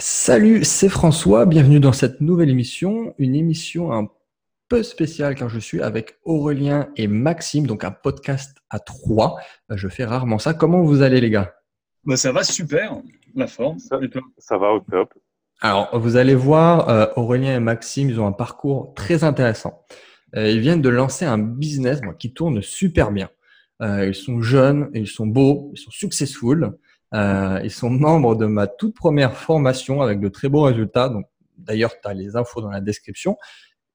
Salut, c'est François, bienvenue dans cette nouvelle émission, une émission un peu spéciale car je suis avec Aurélien et Maxime, donc un podcast à trois. Je fais rarement ça. Comment vous allez les gars? Bah, Ça va super, la forme. Ça, va au top. Alors, vous allez voir, euh, Aurélien et Maxime, ils ont un parcours très intéressant. Euh, ils viennent de lancer un business qui tourne super bien. Euh, ils sont jeunes, ils sont beaux, ils sont successful. Euh, ils sont membres de ma toute première formation avec de très beaux résultats. Donc, d'ailleurs, tu as les infos dans la description.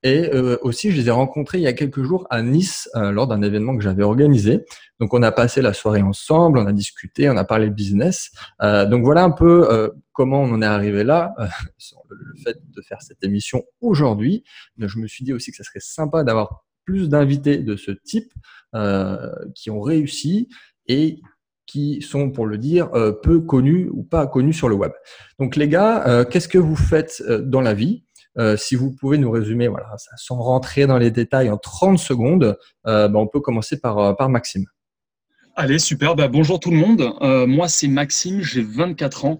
Et euh, aussi, je les ai rencontrés il y a quelques jours à Nice euh, lors d'un événement que j'avais organisé. Donc, on a passé la soirée ensemble, on a discuté, on a parlé business. Euh, donc, voilà un peu euh, comment on en est arrivé là, sur le, fait de faire cette émission aujourd'hui. Je me suis dit aussi que ça serait sympa d'avoir plus d'invités de ce type qui ont réussi et qui sont, pour le dire, euh, peu connus ou pas connus sur le web. Donc les gars, euh, qu'est-ce que vous faites euh, dans la vie? Si vous pouvez nous résumer, voilà, sans rentrer dans les détails en 30 secondes, ben, on peut commencer par, par Maxime. Allez, super. Bah, bonjour tout le monde. Moi, c'est Maxime, j'ai 24 ans.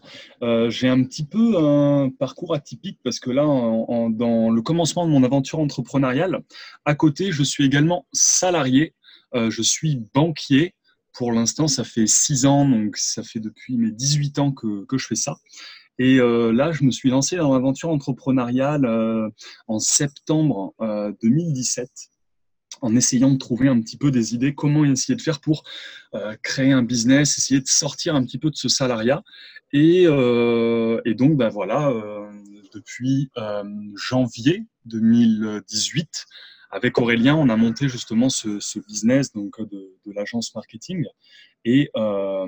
J'ai un petit peu un parcours atypique parce que là, dans le commencement de mon aventure entrepreneuriale, à côté, je suis également salarié. Je suis banquier. Pour l'instant, ça fait six ans, donc ça fait depuis mes 18 ans que, je fais ça. Et euh, là, je me suis lancé dans l'aventure entrepreneuriale euh, en septembre euh, 2017 en essayant de trouver un petit peu des idées, comment essayer de faire pour euh, créer un business, essayer de sortir un petit peu de ce salariat. Et, euh, et donc, ben voilà, euh, depuis janvier 2018, avec Aurélien, on a monté justement ce, ce business donc de, de l'agence marketing. Et, euh,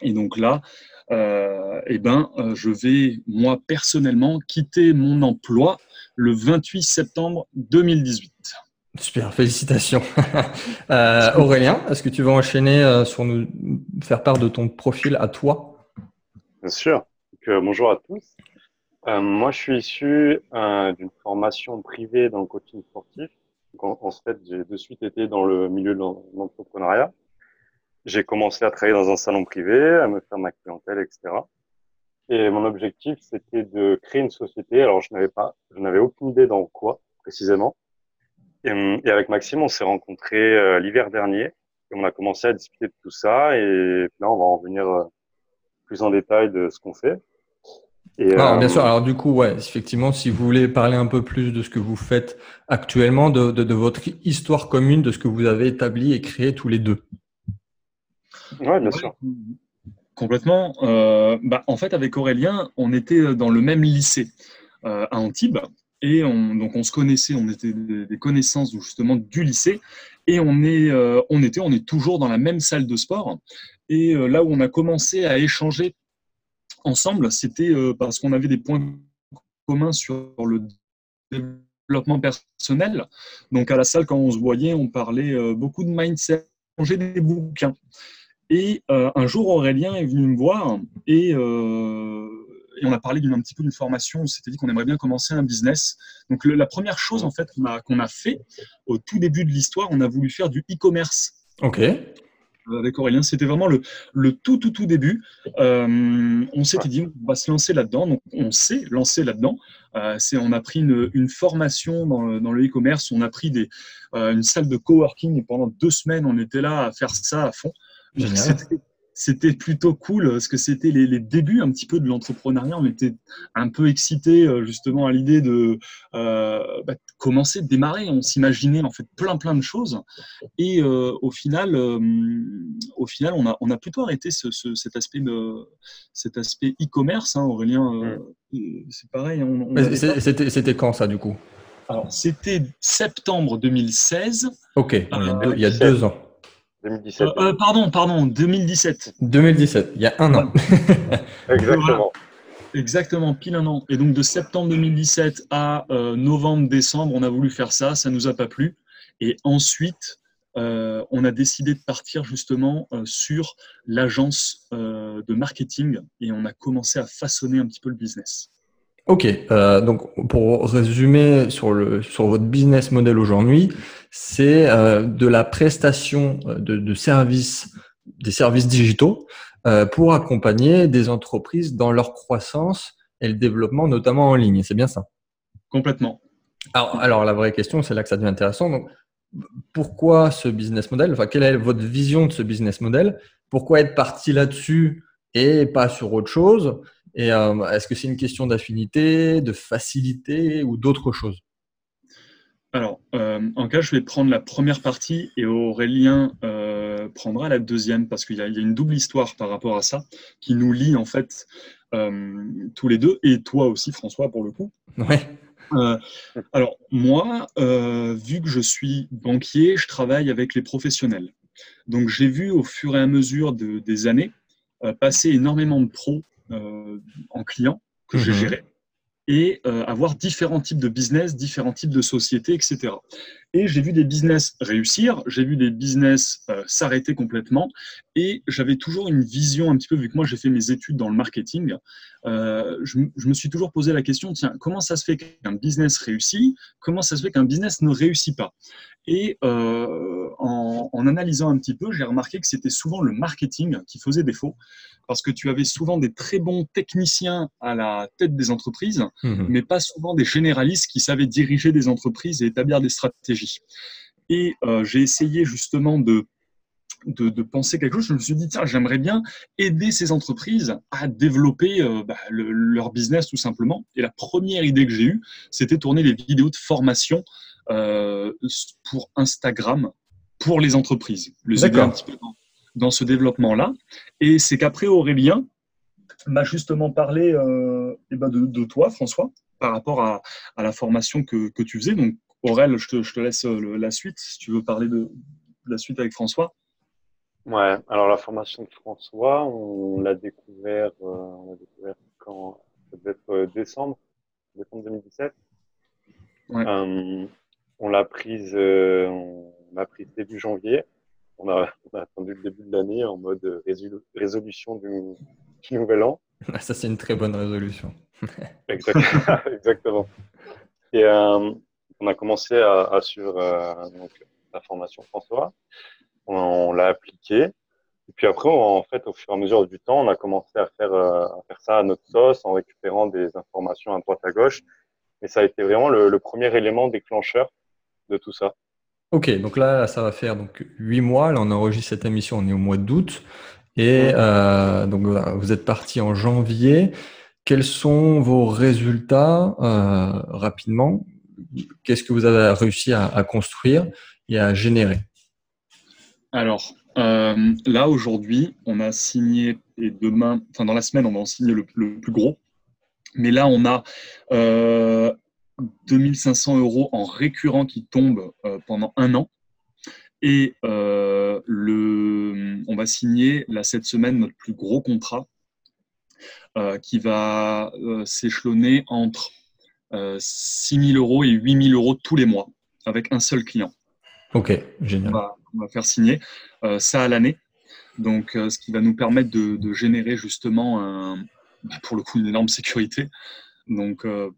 et donc là, euh, eh ben, je vais moi personnellement quitter mon emploi le 28 septembre 2018. Super, félicitations. euh, Aurélien, est-ce que tu veux enchaîner euh, sur nous faire part de ton profil à toi? Bien sûr. Donc, euh, bonjour à tous. Euh, moi, je suis issu euh, d'une formation privée dans le coaching sportif. Donc, en, fait, j'ai de suite été dans le milieu de l'entrepreneuriat. J'ai commencé à travailler dans un salon privé, à me faire ma clientèle, etc. Et mon objectif, c'était de créer une société. Alors, je n'avais pas, je n'avais aucune idée dans quoi précisément. Et, avec Maxime, on s'est rencontrés euh, l'hiver dernier. Et on a commencé à discuter de tout ça. Et là, on va en venir plus en détail de ce qu'on fait. Et, euh, bien sûr. Alors du coup, ouais, effectivement, si vous voulez parler un peu plus de ce que vous faites actuellement, de, de, de votre histoire commune, de ce que vous avez établi et créé tous les deux. Oui, bien sûr. Complètement. Euh, bah, en fait, avec Aurélien, on était dans le même lycée euh, à Antibes. Et on, donc on se connaissait, on était des connaissances justement du lycée, et on est, euh, on était, on est toujours dans la même salle de sport. Et euh, là où on a commencé à échanger ensemble, c'était euh, parce qu'on avait des points communs sur le développement personnel. Donc à la salle, quand on se voyait, on parlait euh, beaucoup de mindset, on des bouquins. Et euh, un jour, Aurélien est venu me voir et on a parlé d'un petit peu d'une formation. On s'était dit qu'on aimerait bien commencer un business. Donc la première chose en fait qu'on a, qu'on a fait au tout début de l'histoire, on a voulu faire du e-commerce. Ok. Avec Aurélien, c'était vraiment le, le, tout tout tout début. Euh, on s'était dit on va se lancer là-dedans. Donc on s'est lancé là-dedans. Euh, c'est on a pris une, une formation dans, dans le e-commerce. On a pris des, euh, une salle de coworking et pendant deux semaines on était là à faire ça à fond. C'était c'était plutôt cool parce que c'était les, les, débuts un petit peu de l'entrepreneuriat. On était un peu excités justement à l'idée de, euh, bah, de commencer, de démarrer. On s'imaginait en fait plein plein de choses et euh, au final, euh, au final, on a on a plutôt arrêté ce, ce, cet aspect de cet aspect e-commerce. Hein, Aurélien, mmh. c'est pareil. On c'était quand ça du coup? Alors c'était septembre 2016. Ok, il y a deux ans. 2017. Euh, euh, pardon, pardon, 2017. 2017, il y a un an. Exactement. Voilà. Exactement, pile un an. Et donc de septembre 2017 à euh, novembre-décembre, on a voulu faire ça, ça nous a pas plu. Et ensuite, euh, on a décidé de partir justement euh, sur l'agence de marketing et on a commencé à façonner un petit peu le business. Ok, euh, donc pour résumer sur, le, sur votre business model aujourd'hui, c'est euh, de la prestation de, de, services, des services digitaux pour accompagner des entreprises dans leur croissance et le développement, notamment en ligne. C'est bien ça? Complètement. Alors, alors, la vraie question, c'est là que ça devient intéressant. Donc, pourquoi ce business model? Enfin, quelle est votre vision de ce business model? Pourquoi être parti là-dessus et pas sur autre chose? Et euh, est-ce que c'est une question d'affinité, de facilité ou d'autre chose? Alors, euh, en cas, je vais prendre la première partie et Aurélien euh, prendra la deuxième parce qu'il y, a une double histoire par rapport à ça qui nous lie en fait tous les deux et toi aussi, François, pour le coup. Ouais. Euh, alors, moi, euh, vu que je suis banquier, je travaille avec les professionnels. Donc, j'ai vu au fur et à mesure des années euh, passer énormément de pros en clients que j'ai mhm. gérés et avoir différents types de business, différents types de sociétés, etc. Et j'ai vu des business réussir, j'ai vu des business s'arrêter complètement, et j'avais toujours une vision un petit peu, vu que moi j'ai fait mes études dans le marketing, euh, je, me suis toujours posé la question, tiens, comment ça se fait qu'un business réussit Comment ça se fait qu'un business ne réussit pas? Et euh, en, analysant un petit peu, j'ai remarqué que c'était souvent le marketing qui faisait défaut, parce que tu avais souvent des très bons techniciens à la tête des entreprises, mmh mais pas souvent des généralistes qui savaient diriger des entreprises et établir des stratégies. Et euh, j'ai essayé justement de de, penser quelque chose, je me suis dit, tiens, j'aimerais bien aider ces entreprises à développer euh, bah, leur business tout simplement. Et la première idée que j'ai eue, c'était tourner des vidéos de formation euh, pour Instagram pour les entreprises, les aider un petit peu dans, ce développement-là. Et c'est qu'après Aurélien m'a justement parlé eh ben de, de, toi, François, par rapport à, à la formation que, que, tu faisais. Donc, Aurel, je te, je te laisse la suite si tu veux parler de la suite avec François. Ouais, alors la formation de François, on l'a découvert, euh, on l'a découvert quand Ça devait être euh, décembre, décembre 2017. Ouais. Euh, on l'a prise, euh, on l'a prise début janvier. On a, on a, attendu le début de l'année en mode résolution du, du, nouvel an. Ça, c'est une très bonne résolution. Exactement. Exactement. Et euh, on a commencé à, à suivre donc, la formation François on, l'a appliqué. Et puis après, en fait, au fur et à mesure du temps, on a commencé à faire, euh, à faire ça à notre sauce en récupérant des informations à droite à gauche. Et ça a été vraiment le, premier élément déclencheur de tout ça. Ok, donc là, ça va faire donc huit mois. Là, on enregistre cette émission, on est au mois d'août. Et euh, donc, vous êtes parti en janvier. Quels sont vos résultats euh, rapidement? Qu'est-ce que vous avez réussi à, construire et à générer alors, euh, là, aujourd'hui, on a signé, et demain, enfin dans la semaine, on va en signer le, plus gros. Mais là, on a euh, 2500 euros en récurrent qui tombent euh, pendant un an. Et euh, le, on va signer là, cette semaine notre plus gros contrat qui va s'échelonner entre 6 000 euros et 8 000 euros tous les mois avec un seul client. Ok, génial on va faire signer euh, ça à l'année. Donc, euh, ce qui va nous permettre de, générer justement, un, bah, pour le coup, une énorme sécurité. Donc, euh,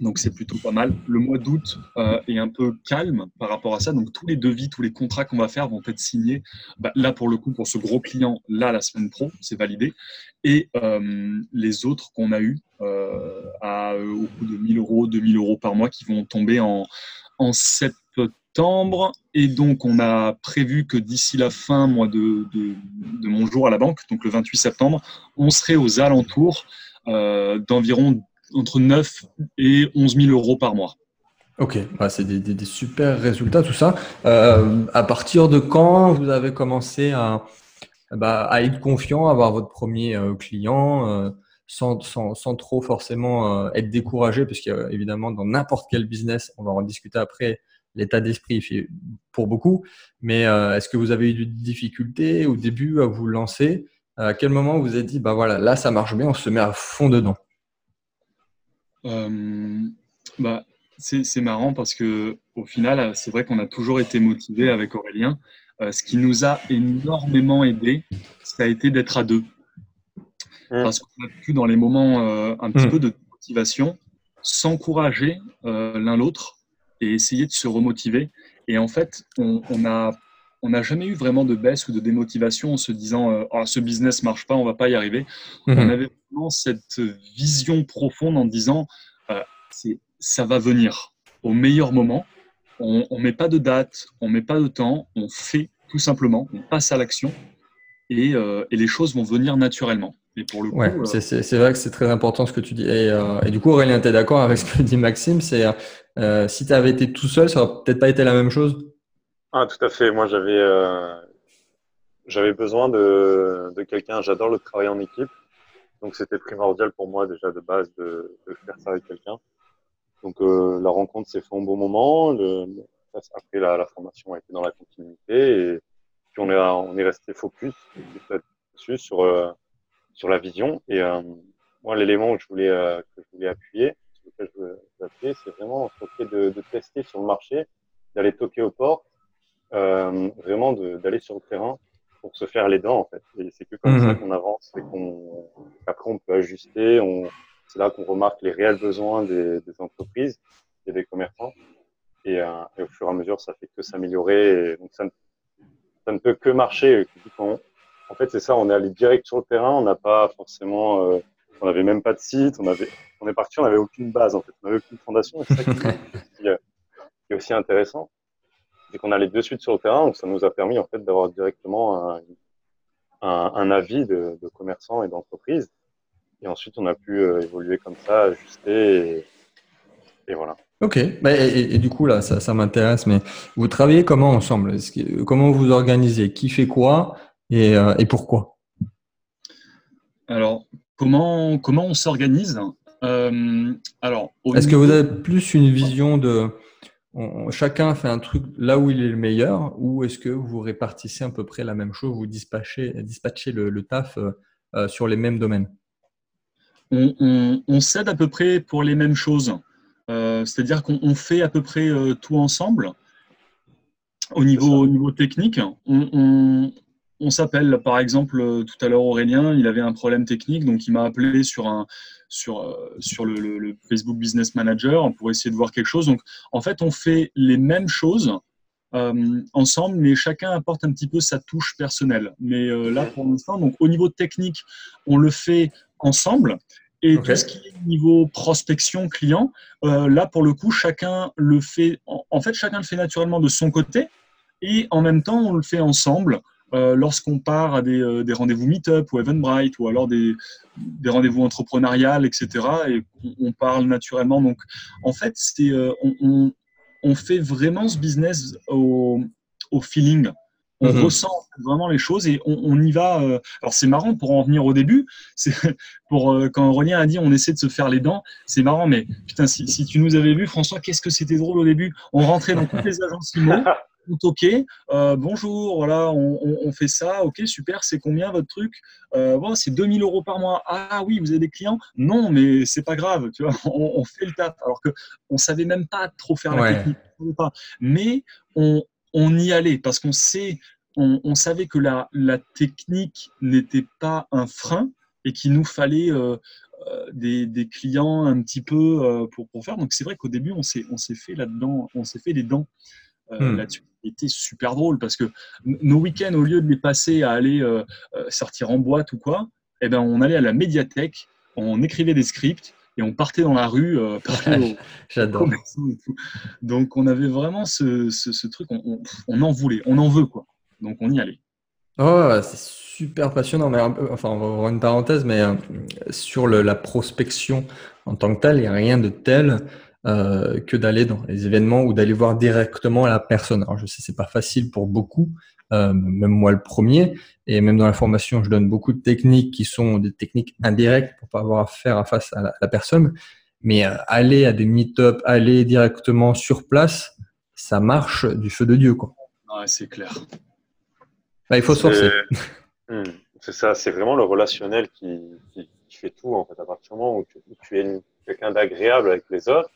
donc c'est plutôt pas mal. Le mois d'août est un peu calme par rapport à ça. Donc tous les devis, tous les contrats qu'on va faire vont être signés. Bah, là pour le coup, pour ce gros client, là la semaine pro, c'est validé. Et les autres qu'on a eu à au coût de 1000 euros, 2000 euros par mois qui vont tomber en, en septembre et donc, on a prévu que d'ici la fin moi, de, de, mon jour à la banque, donc le 28 septembre, on serait aux alentours euh, d'environ entre 9 et 11 000 euros par mois. Ok, bah, c'est des, super résultats tout ça. Euh, à partir de quand vous avez commencé à, bah, être confiant, à avoir votre premier euh, client euh, sans, trop forcément être découragé, parce qu'évidemment, dans n'importe quel business, on va en discuter après, l'état d'esprit pour beaucoup. Mais est-ce que vous avez eu des difficultés au début à vous lancer? À quel moment vous avez dit, bah voilà, là ça marche bien, on se met à fond dedans? Bah, c'est marrant parce que au final, c'est vrai qu'on a toujours été motivé avec Aurélien. Euh, ce qui nous a énormément aidé, ça a été d'être à deux. Mmh. Parce qu'on a pu, dans les moments un petit mmh. peu de motivation, s'encourager l'un l'autre et essayer de se remotiver. Et en fait, on, a on n'a jamais eu vraiment de baisse ou de démotivation en se disant euh, oh, ce business marche pas, on va pas y arriver. Mhm. On avait vraiment cette vision profonde en disant euh, ça va venir au meilleur moment. On ne met pas de date, on met pas de temps, on fait tout simplement, on passe à l'action et, euh, et les choses vont venir naturellement. Ouais, euh, c'est vrai que c'est très important ce que tu dis. Et, euh, et du coup, Aurélien, tu es d'accord avec ce que dit Maxime? C'est euh, si tu avais été tout seul, ça aurait peut-être pas été la même chose. Ah, tout à fait. Moi, j'avais euh, j'avais besoin de, de quelqu'un. J'adore le travail en équipe. Donc, c'était primordial pour moi déjà de base de, de faire ça avec quelqu'un. Donc, euh, la rencontre s'est faite au bon moment. Le, après, la, la formation a été dans la continuité. Et puis, on est, on est resté focus dessus sur, euh, sur la vision. Et euh, moi, l'élément que je voulais, euh, que je voulais appuyer, appuyer, c'est vraiment fait de, de tester sur le marché, d'aller toquer aux portes euh, vraiment d'aller sur le terrain pour se faire les dents en fait. Et c'est que comme Mhm. ça qu'on avance et qu'on après on peut ajuster. On, c'est là qu'on remarque les réels besoins des, des entreprises et des commerçants. Et, euh, et au fur et à mesure, ça fait que s'améliorer. Donc ça ne, ça ne peut que marcher. Quand- en fait, c'est ça. On est allé direct sur le terrain. On n'a pas forcément, euh, on n'avait même pas de site. On avait, on est parti. On n'avait aucune base en fait. On n'avait aucune fondation. C'est ça qui, qui, euh, qui est aussi intéressant c'est qu'on allait de suite sur le terrain, donc ça nous a permis en fait d'avoir directement un, un, un avis de, de commerçants et d'entreprises. Et ensuite, on a pu euh, évoluer comme ça, ajuster, et, et voilà. Ok. Bah, et, et- et du coup, là, ça, ça m'intéresse, mais vous travaillez comment ensemble? Comment vous organisez? Qui fait quoi? Et, euh, et pourquoi? alors, comment, comment on s'organise? Euh, Alors, Est-ce que vous avez plus une vision de on- chacun fait un truc là où il est le meilleur, ou est-ce que vous répartissez à peu près la même chose, vous dispatchez, dispatchez le, le taf euh, euh, sur les mêmes domaines? on, on, on s'aide à peu près pour les mêmes choses. Euh, C'est-à-dire qu'on on fait à peu près euh, tout ensemble. Au niveau, au niveau technique, on, on, s'appelle, par exemple, tout à l'heure Aurélien, il avait un problème technique, donc il m'a appelé sur, un, sur, euh, sur le, le- le Facebook Business Manager pour essayer de voir quelque chose. Donc, en fait, on fait les mêmes choses euh, ensemble, mais chacun apporte un petit peu sa touche personnelle. Mais euh, là, pour l'instant, donc au niveau technique, on le fait ensemble. Et tout ce qui est niveau prospection client, euh, là pour le coup, chacun le fait. En, en fait, chacun le fait naturellement de son côté, et en même temps, on le fait ensemble. Euh, Lorsqu'on part à des, euh, des rendez-vous Meetup ou Eventbrite ou alors des, des rendez-vous entrepreneuriales, etc., et on, parle naturellement. Donc, en fait, c'est euh, on, on, on fait vraiment ce business au, au feeling. On Mhm. ressent vraiment les choses et on, on y va. alors c'est marrant pour en venir au début. C'est pour quand Aurélien a dit on essaie de se faire les dents. C'est marrant, mais putain si, si tu nous avais vu, François, qu'est-ce que c'était drôle au début. On rentrait dans toutes les agences IMO, on toquait. euh, bonjour, voilà, on, on- on fait ça. Ok, super. C'est combien votre truc? Euh, bon, C'est 2000 euros par mois. Ah oui, vous avez des clients? Non, mais c'est pas grave. Tu vois, on, on fait le taf. Alors que on savait même pas trop faire la Ouais. technique. Mais on, on y allait parce qu'on sait, on, savait que la, la technique n'était pas un frein et qu'il nous fallait euh, euh, des, des clients un petit peu pour, pour faire. Donc c'est vrai qu'au début, on s'est, on s'est fait là-dedans, on s'est fait les dents euh, Hmm. là-dessus. C'était super drôle parce que nos week-ends, au lieu de les passer à aller euh, euh, sortir en boîte ou quoi, eh ben, on allait à la médiathèque, on écrivait des scripts et on partait dans la rue euh, parler J'adore. Donc on avait vraiment ce, ce, ce truc, on, on, on en voulait, on en veut quoi. Donc on y allait. Oh, c'est super passionnant, mais un peu- enfin, on va avoir une parenthèse, mais euh, sur le- la prospection en tant que telle, il n'y a rien de tel euh, que d'aller dans les événements ou d'aller voir directement la personne. Alors, je sais, c'est pas facile pour beaucoup, euh, même moi le premier, et même dans la formation, je donne beaucoup de techniques qui sont des techniques indirectes pour pas avoir à faire face à la, la personne, mais euh, aller à des meet-up, aller directement sur place, ça marche du feu de Dieu, quoi. Ouais, c'est clair. Bah, il faut se forcer. C'est Hmm, c'est ça, c'est vraiment le relationnel qui, qui, qui fait tout en fait. À partir du moment où tu, où tu es quelqu'un d'agréable avec les autres,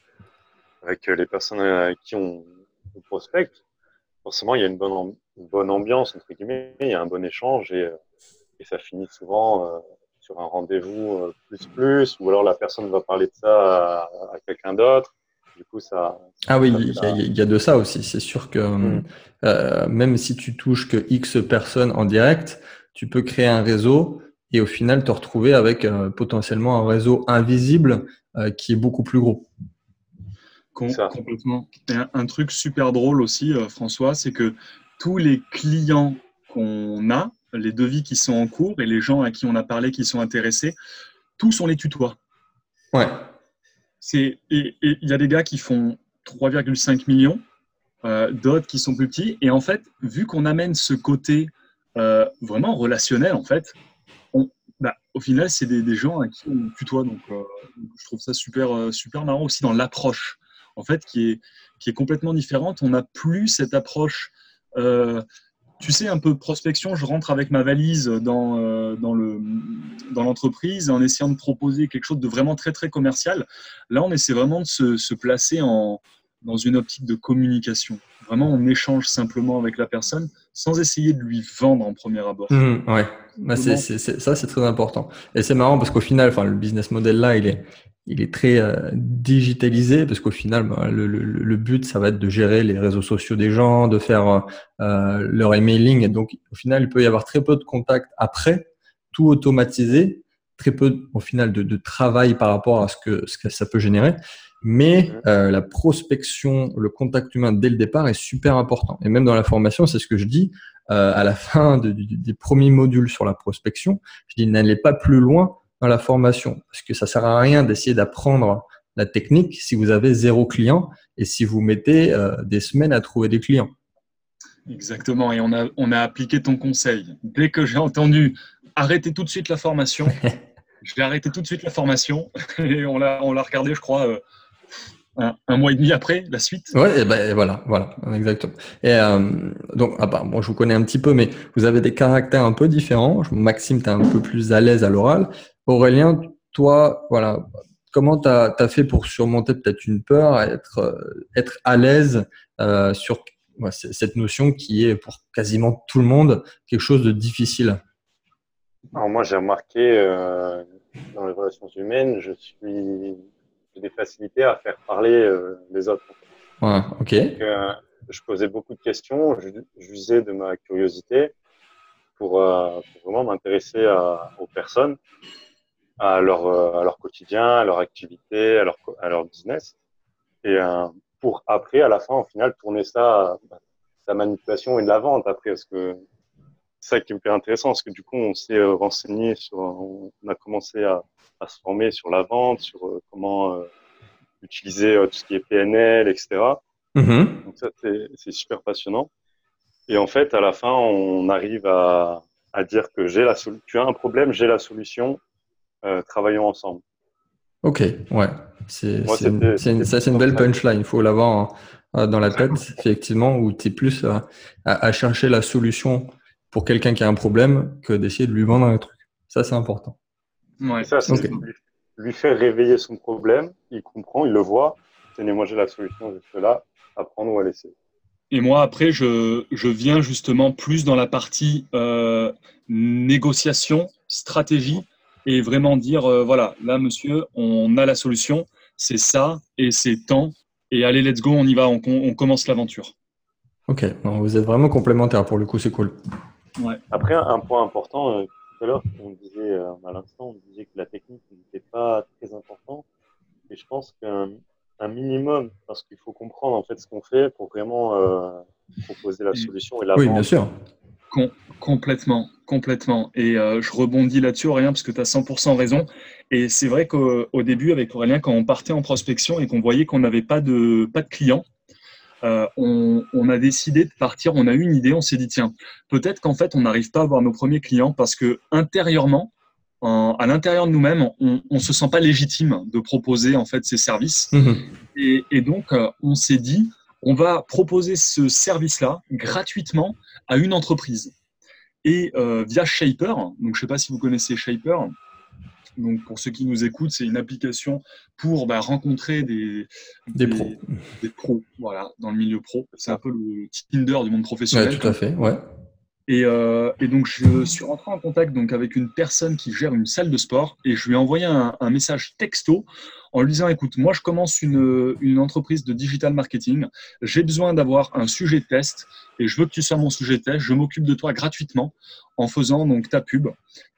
avec euh, les personnes avec qui on, on prospecte, forcément il y a une bonne, am- une bonne ambiance entre guillemets, il y a un bon échange et, euh, et ça finit souvent euh, sur un rendez-vous euh, plus plus, ou alors la personne va parler de ça à, à quelqu'un d'autre. Du coup, ça. Ah oui, il y, a de ça aussi. C'est sûr que mm. euh, même si tu touches que X personnes en direct, tu peux créer un réseau et au final te retrouver avec euh, potentiellement un réseau invisible euh, qui est beaucoup plus gros. Complètement. un, un, truc super drôle aussi, François, c'est que tous les clients qu'on a, les devis qui sont en cours et les gens à qui on a parlé qui sont intéressés, tous on les tutoie. Ouais. C'est et il y a des gars qui font 3,5 millions, euh, d'autres qui sont plus petits. Et en fait, vu qu'on amène ce côté euh, vraiment relationnel, en fait, on, bah, au final, c'est des, gens à qui on tutoie. Donc, euh, je trouve ça super, super marrant aussi dans l'approche, en fait, qui est, qui est complètement différente. On n'a plus cette approche tu sais, un peu prospection, je rentre avec ma valise dans, euh, dans, le, dans l'entreprise en essayant de proposer quelque chose de vraiment très, très commercial. Là, on essaie vraiment de se placer en, dans une optique de communication. Vraiment, on échange simplement avec la personne sans essayer de lui vendre en premier abord. Mmh, ouais, bah, ça, c'est très important. Et c'est marrant parce qu'au final, enfin, le business model là, il est, il est très euh, digitalisé parce qu'au final, bah, le, le, le, but, ça va être de gérer les réseaux sociaux des gens, de faire euh, leur emailing. Et donc, au final, il peut y avoir très peu de contacts après, tout automatisé, très peu, au final, de, de travail par rapport à ce que, ce que ça peut générer. Mais euh, la prospection, le contact humain dès le départ est super important. Et même dans la formation, c'est ce que je dis euh, à la fin de, des premiers modules sur la prospection. Je dis n'allez pas plus loin dans la formation. Parce que ça sert à rien d'essayer d'apprendre la technique si vous avez zéro client et si vous mettez euh, des semaines à trouver des clients. Exactement. Et on a, on a appliqué ton conseil. Dès que j'ai entendu arrêter tout de suite la formation, je vais arrêter tout de suite la formation et on l'a, on l'a regardé, je crois, un, mois et demi après la suite. Ouais, ben voilà, voilà, exactement. Et euh, donc, ah bah, je vous connais un petit peu, mais vous avez des caractères un peu différents. Maxime, tu es un peu plus à l'aise à l'oral. Aurélien, toi, voilà, comment tu as, fait pour surmonter peut-être une peur, être, euh, être à l'aise euh, sur cette notion qui est pour quasiment tout le monde quelque chose de difficile? Alors moi, j'ai remarqué euh, dans les relations humaines, je suis j'ai des facilités à faire parler les autres. Ouais, ok. je posais beaucoup de questions, j'usais de ma curiosité pour, pour vraiment m'intéresser aux personnes à leur, euh, à leur quotidien, à leur activité, à leur, à leur business. Et euh, pour après, à la fin, au final, tourner ça, sa manipulation et de la vente après, parce que ça qui est hyper intéressant, parce que du coup, on s'est euh, renseigné sur, on a commencé à, à, se former sur la vente, sur comment utiliser tout ce qui est PNL, etc. Mm-hmm. Donc ça, c'est super passionnant. Et en fait, à la fin, on arrive à, à dire que j'ai la tu as un problème, j'ai la solution, euh, travaillons ensemble. Ok, ouais. C'est, une, ça, c'est une belle punchline. Il faut l'avoir dans la tête, effectivement, où tu es plus à, à, chercher la solution pour quelqu'un qui a un problème que d'essayer de lui vendre un truc. Ça, c'est important. Ouais, ça, c'est lui faire réveiller son problème. Il comprend, il le voit. Tenez, moi, j'ai la solution juste là, à prendre ou à laisser. Et moi, après, je, je viens justement plus dans la partie euh, négociation, stratégie et vraiment dire euh, voilà, là, monsieur, on a la solution, c'est ça et c'est temps. Et allez, let's go, on y va, on, on commence l'aventure. Ok, vous êtes vraiment complémentaires pour le coup, c'est cool. Ouais. Après, un point important, euh, tout à l'heure, on disait euh, à l'instant, on disait que la technique n'était pas très importante. Et je pense qu'un un minimum, parce qu'il faut comprendre en fait ce qu'on fait pour vraiment proposer la solution et la Oui, bien sûr complètement, complètement. Et euh, je rebondis là-dessus, Aurélien, parce que tu as 100% raison. Et c'est vrai qu'au début, avec Aurélien, quand on partait en prospection et qu'on voyait qu'on n'avait pas de, pas de clients, euh, on, a décidé de partir. On a eu une idée, on s'est dit, tiens, peut-être qu'en fait, on n'arrive pas à avoir nos premiers clients parce que intérieurement, à l'intérieur de nous-mêmes, on ne se sent pas légitime de proposer en fait ces services. Mmh et, donc, euh, on s'est dit, on va proposer ce service-là gratuitement à une entreprise. Et euh, via Shaper, donc je ne sais pas si vous connaissez Shaper, donc pour ceux qui nous écoutent, c'est une application pour bah, rencontrer des, des, pros. Des pros, voilà, dans le milieu pro. C'est un peu le Tinder du monde professionnel. tout à fait, ouais. Et, euh, et, donc, je suis rentré en contact donc, avec une personne qui gère une salle de sport et je lui ai envoyé un, message texto en lui disant Écoute, moi, je commence une, une entreprise de digital marketing. J'ai besoin d'avoir un sujet de test et je veux que tu sois mon sujet de test. Je m'occupe de toi gratuitement en faisant donc ta pub.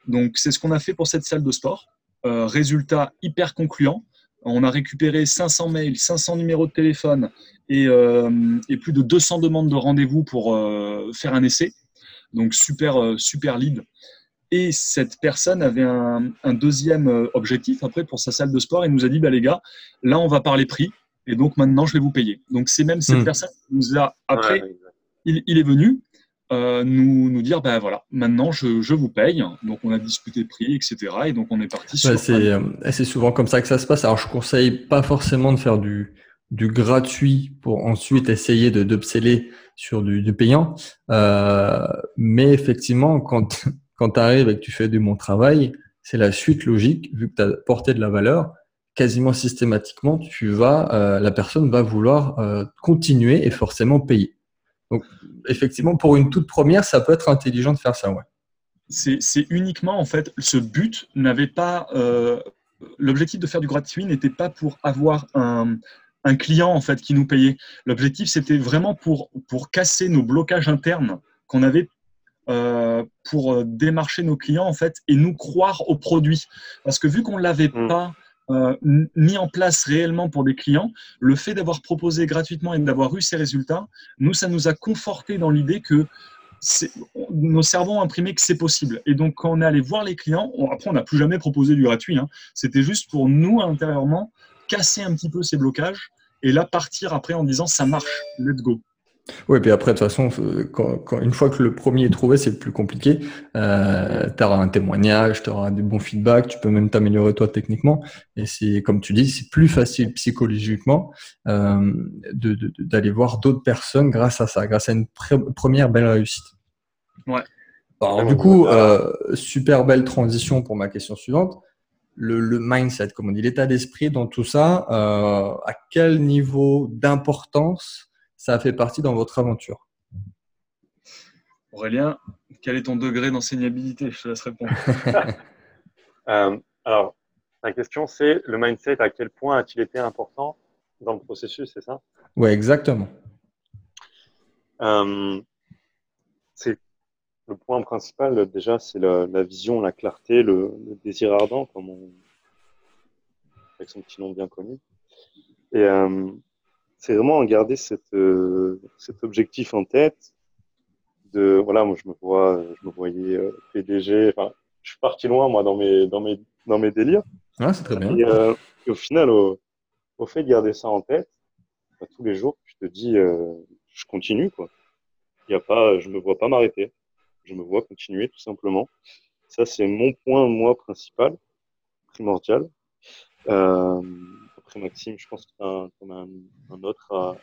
Donc, c'est ce qu'on a fait pour cette salle de sport. Euh, résultat hyper concluant. On a récupéré 500 mails, 500 numéros de téléphone et, euh, plus de 200 demandes de rendez-vous pour faire un essai. Donc super, euh, super lead. Et cette personne avait un, deuxième euh, objectif après pour sa salle de sport et nous a dit bah, les gars, là on va parler prix et donc maintenant je vais vous payer. Donc c'est même cette hmm. personne qui nous a après, il, est venu euh, nous, nous dire ben voilà, maintenant je, je, vous paye. Donc on a discuté prix, etc. Et donc on est parti sur. c'est souvent comme ça que ça se passe. Alors je conseille pas forcément de faire du, du gratuit pour ensuite essayer de d'upseller sur du, payant. Euh, mais effectivement, quand, quand tu arrives et que tu fais du bon travail, c'est la suite logique, vu que tu as porté de la valeur, quasiment systématiquement, tu vas, euh, la personne va vouloir euh, continuer et forcément payer. Donc, effectivement, pour une toute première, ça peut être intelligent de faire ça, ouais. C'est uniquement, en fait, ce but n'avait pas. L'objectif de faire du gratuit n'était pas pour avoir un, un client en fait qui nous payait. L'objectif c'était vraiment pour pour casser nos blocages internes qu'on avait euh, pour démarcher nos clients en fait et nous croire au produit. Parce que vu qu'on l'avait mmh. pas euh, mis en place réellement pour des clients, le fait d'avoir proposé gratuitement et d'avoir eu ces résultats, nous ça nous a conforté dans l'idée que nos cerveaux ont imprimé que c'est possible. Et donc, quand on est allé voir les clients, après, on n'a plus jamais proposé du gratuit. Hein. C'était juste pour nous, intérieurement, casser un petit peu ces blocages et là partir après en disant ça marche, let's go. Oui, puis après, de toute façon, euh, quand, une fois que le premier est trouvé, c'est plus compliqué. Euh, tu auras un témoignage, tu auras du bons feedbacks, tu peux même t'améliorer toi techniquement. Et c'est, comme tu dis, c'est plus facile psychologiquement euh, d'aller voir d'autres personnes grâce à ça, grâce à une première belle réussite. Ouais. Alors, du coup, euh, super belle transition pour ma question suivante le, mindset, comme on dit, l'état d'esprit dans tout ça, euh, à quel niveau d'importance ça fait partie dans votre aventure? Aurélien, quel est ton degré d'enseignabilité? Je te laisse répondre. Euh, alors, la question, c'est le mindset, à quel point a-t-il été important dans le processus, c'est ça? Oui, exactement. Euh, c'est le point principal, déjà, c'est la, vision, la clarté, le, désir ardent, comme on, avec son petit nom bien connu. Et euh, c'est vraiment garder cette, euh, cet objectif en tête. De voilà, moi je me vois, je me voyais euh, PDG. Enfin, je suis parti loin moi dans mes dans mes dans mes délires. Ah, c'est très bien. Et, au final, au, au, fait de garder ça en tête, bah, tous les jours, je te dis, je continue quoi. Il y a pas, je me vois pas m'arrêter je me vois continuer tout simplement. Ça, c'est mon point, moi, principal, primordial. Euh, après Maxime, je pense qu'on a, un, un, autre à,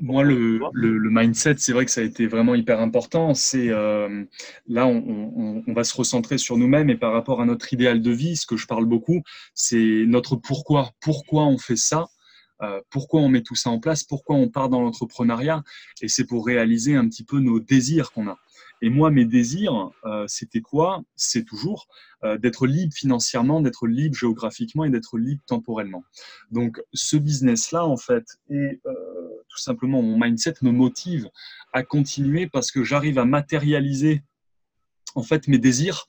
moi, le, le, mindset, c'est vrai que ça a été vraiment hyper important. C'est euh, là, on, on, va se recentrer sur nous-mêmes et par rapport à notre idéal de vie, ce que je parle beaucoup, c'est notre pourquoi. Pourquoi on fait ça? Euh, Pourquoi on met tout ça en place? Pourquoi on part dans l'entrepreneuriat? Et c'est pour réaliser un petit peu nos désirs qu'on a. Et moi, mes désirs, euh, c'était quoi? C'est toujours euh, d'être libre financièrement, d'être libre géographiquement et d'être libre temporellement. Donc, ce business-là, en fait, et euh, tout simplement mon mindset me motive à continuer parce que j'arrive à matérialiser en fait mes désirs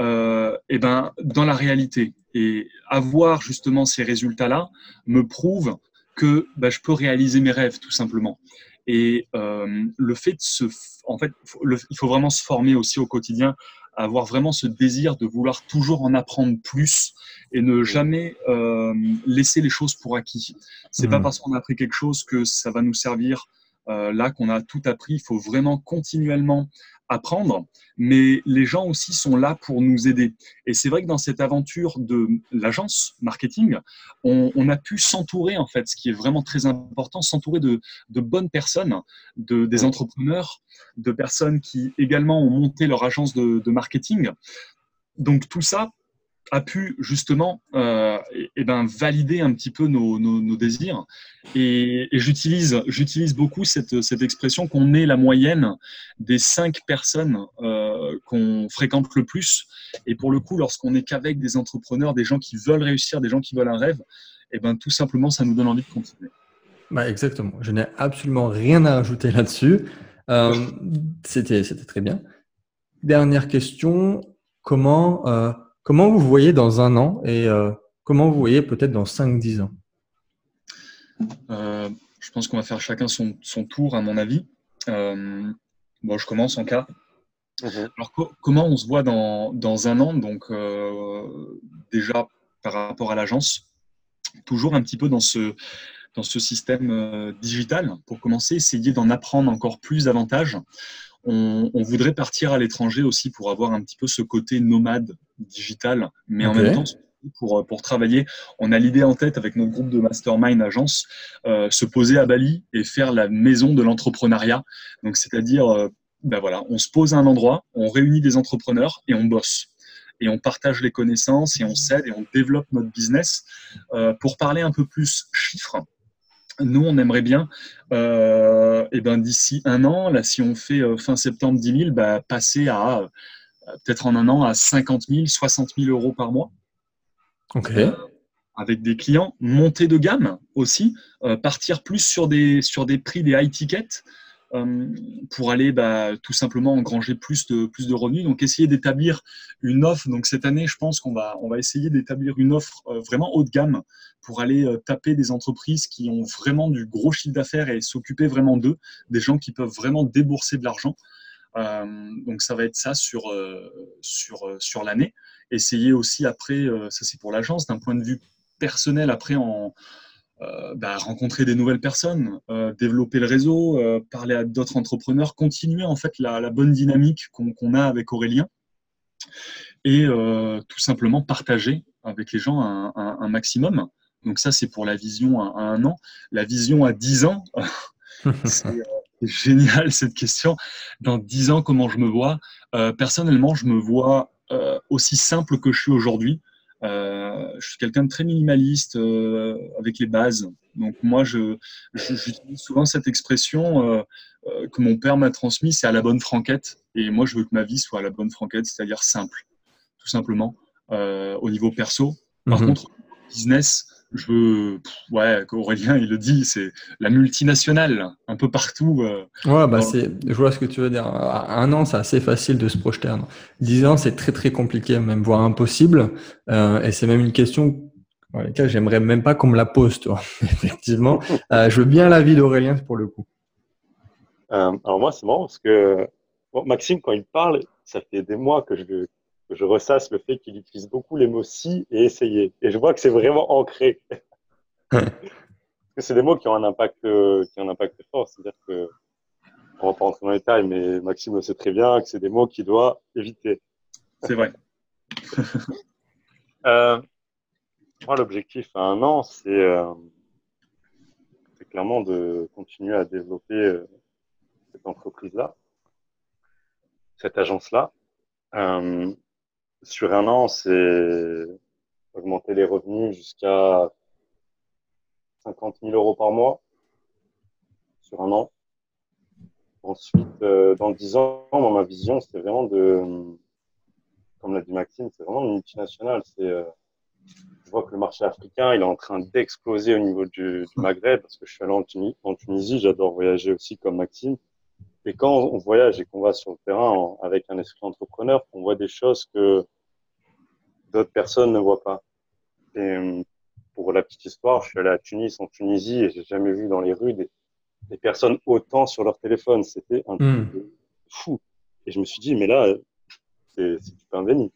euh, et ben dans la réalité. Et avoir justement ces résultats là me prouve que ben, je peux réaliser mes rêves tout simplement et euh, le fait de se, en fait, il faut vraiment se former aussi au quotidien, avoir vraiment ce désir de vouloir toujours en apprendre plus et ne jamais euh, laisser les choses pour acquis. C'est pas mmh. parce qu'on a appris quelque chose que ça va nous servir euh, là qu'on a tout appris. Il faut vraiment continuellement apprendre, mais les gens aussi sont là pour nous aider. Et c'est vrai que dans cette aventure de l'agence marketing, on, a pu s'entourer, en fait, ce qui est vraiment très important, s'entourer de, bonnes personnes, de, des entrepreneurs, de personnes qui également ont monté leur agence de, de marketing. Donc tout ça, a pu justement euh, et, ben, valider un petit peu nos, nos, désirs. Et, et j'utilise, j'utilise beaucoup cette, cette expression qu'on est la moyenne des cinq personnes euh, qu'on fréquente le plus. Et pour le coup, lorsqu'on n'est qu'avec des entrepreneurs, des gens qui veulent réussir, des gens qui veulent un rêve, et ben, tout simplement, ça nous donne envie de continuer. Bah, exactement. Je n'ai absolument rien à ajouter là-dessus. Euh, c'était, c'était très bien. Dernière question. Comment, comment vous voyez dans un an et euh, comment vous voyez peut-être dans 5-10 ans? Je pense qu'on va faire chacun son, son, tour, à mon avis. bon, je commence en cas. Mhm. Alors, comment on se voit dans, dans un an? Donc, déjà, par rapport à l'agence, toujours un petit peu dans ce, dans ce système euh, digital. Pour commencer, essayer d'en apprendre encore plus davantage. On, voudrait partir à l'étranger aussi pour avoir un petit peu ce côté nomade digital, mais en même temps, pour, pour travailler, on a l'idée en tête avec notre groupe de mastermind agence, euh, se poser à Bali et faire la maison de l'entrepreneuriat. Donc, c'est-à-dire, euh, ben voilà, on se pose à un endroit, on réunit des entrepreneurs et on bosse et on partage les connaissances et on s'aide et on développe notre business. pour parler un peu plus chiffres, nous, on aimerait bien, euh, et ben, d'ici un an, là, si on fait euh, fin septembre 10 000, bah, passer à euh, peut-être en un an à 50 000, 60 000 euros par mois. Ok. avec des clients, monter de gamme aussi, partir plus sur des, sur des prix des high tickets, pour aller bah, tout simplement engranger plus de, plus de revenus. Donc, essayer d'établir une offre. Donc, cette année, je pense qu'on va, on va essayer d'établir une offre euh, vraiment haut de gamme pour aller euh, taper des entreprises qui ont vraiment du gros chiffre d'affaires et s'occuper vraiment d'eux, des gens qui peuvent vraiment débourser de l'argent. donc, ça va être ça sur, sur, sur l'année. Essayer aussi après, ça c'est pour l'agence, d'un point de vue personnel, après en euh, bah, rencontrer des nouvelles personnes, euh, développer le réseau, euh, parler à d'autres entrepreneurs, continuer en fait la, bonne dynamique qu'on a avec Aurélien et tout simplement partager avec les gens un, maximum. Donc ça, c'est pour la vision à, un an. La vision à dix ans, c'est génial cette question. Dans dix ans, comment je me vois? Personnellement, je me vois aussi simple que je suis aujourd'hui. Euh, je suis quelqu'un de très minimaliste euh, avec les bases. Donc moi, je, j'utilise souvent cette expression euh, que mon père m'a transmise, c'est à la bonne franquette. Et moi, je veux que ma vie soit à la bonne franquette, c'est-à-dire simple, tout simplement, au niveau perso. Par mhm. contre, business, je veux, ouais, Aurélien, il le dit, c'est la multinationale, un peu partout. Euh, ouais, bah c'est, je vois ce que tu veux dire. un an, c'est assez facile de se projeter. Dix ans, c'est très très compliqué, même voire impossible. Euh, et c'est même une question dans laquelle j'aimerais même pas qu'on me la pose, toi. Effectivement, euh, je veux bien l'avis d'Aurélien pour le coup. alors moi, c'est marrant parce que Maxime, quand il parle, ça fait des mois que je, je ressasse le fait qu'il utilise beaucoup les mots si et essayer. Et je vois que c'est vraiment ancré. Parce que c'est des mots qui ont un impact, qui ont un impact fort. C'est-à-dire que, on va pas rentrer dans les détails, mais Maxime le sait très bien que c'est des mots qu'il doit éviter. C'est vrai. euh, moi, l'objectif à un an, c'est euh, clairement de continuer à développer euh, cette entreprise-là, cette agence-là. Euh, sur un an, c'est augmenter les revenus jusqu'à 50 000 euros par mois sur un an. Ensuite, euh, dans 10 ans, ma vision, c'est vraiment de, comme l'a dit Maxime, c'est vraiment une multinationale. Euh, je vois que le marché africain, il est en train d'exploser au niveau du, Maghreb parce que je suis allé. En Tunisie, j'adore voyager aussi comme Maxime. Et quand on voyage et qu'on va sur le terrain avec un esprit entrepreneur, on voit des choses que d'autres personnes ne voient pas. Et euh, pour la petite histoire, je suis allé à Tunis, en Tunisie, et j'ai jamais vu dans les rues des, personnes autant sur leur téléphone. C'était un hmm. truc fou. Et je me suis dit, mais là, c'est super béni.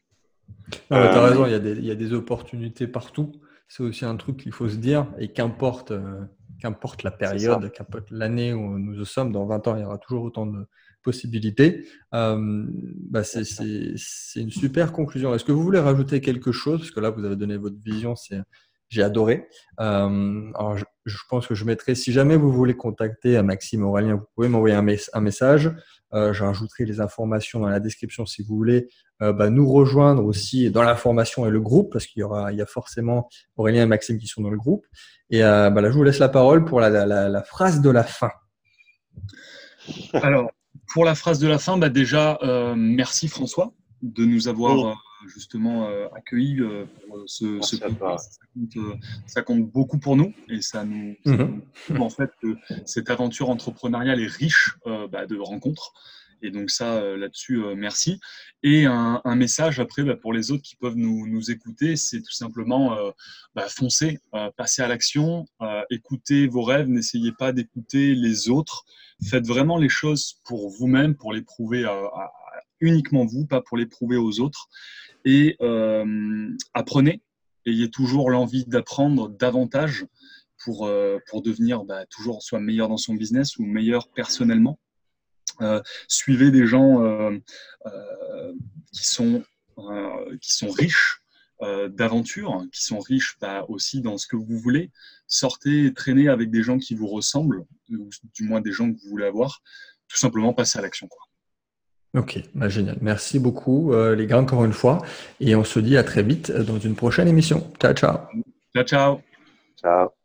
tu as raison, il y, a des, il y, a des, opportunités partout. C'est aussi un truc qu'il faut se dire. Et qu'importe euh, qu'importe la période, qu'importe l'année où nous sommes, dans 20 ans, il y aura toujours autant de, possibilités. Euh, bah c'est une super conclusion. Est-ce que vous voulez rajouter quelque chose? Parce que là, vous avez donné votre vision, c'est J'ai adoré. alors, je, pense que je mettrai, si jamais vous voulez contacter Maxime Aurélien, vous pouvez m'envoyer un, un, message. Euh, je les informations dans la description si vous voulez bah, nous rejoindre aussi dans la formation et le groupe, parce qu'il y aura, il y a forcément Aurélien et Maxime qui sont dans le groupe. Et bah, là, je vous laisse la parole pour la, la, la phrase de la fin. Alors, pour la phrase de la fin, bah déjà, euh, merci François de nous avoir oh. euh, justement euh, accueillis pour ce, ce ça, compte, beaucoup pour nous et ça nous, mhm. en fait que cette aventure entrepreneuriale est riche bah, de rencontres. Et donc ça, là-dessus, merci. Et un, message après bah, pour les autres qui peuvent nous, nous écouter, c'est tout simplement bah, foncer, passer à l'action, écouter vos rêves, n'essayez pas d'écouter les autres. Faites vraiment les choses pour vous-même, pour les prouver à, uniquement vous, pas pour les prouver aux autres. Et apprenez, ayez toujours l'envie d'apprendre davantage pour, pour devenir bah, toujours soit meilleur dans son business ou meilleur personnellement. Euh, suivez des gens euh, euh, qui, sont, qui sont riches d'aventures, qui sont riches bah, aussi dans ce que vous voulez. Sortez, traînez avec des gens qui vous ressemblent, ou du moins des gens que vous voulez avoir. Tout simplement, passer à l'action. Ok, bah, génial. Merci beaucoup, les gars, encore une fois. Et on se dit à très vite dans une prochaine émission. Ciao, ciao. Ciao, ciao. Ciao.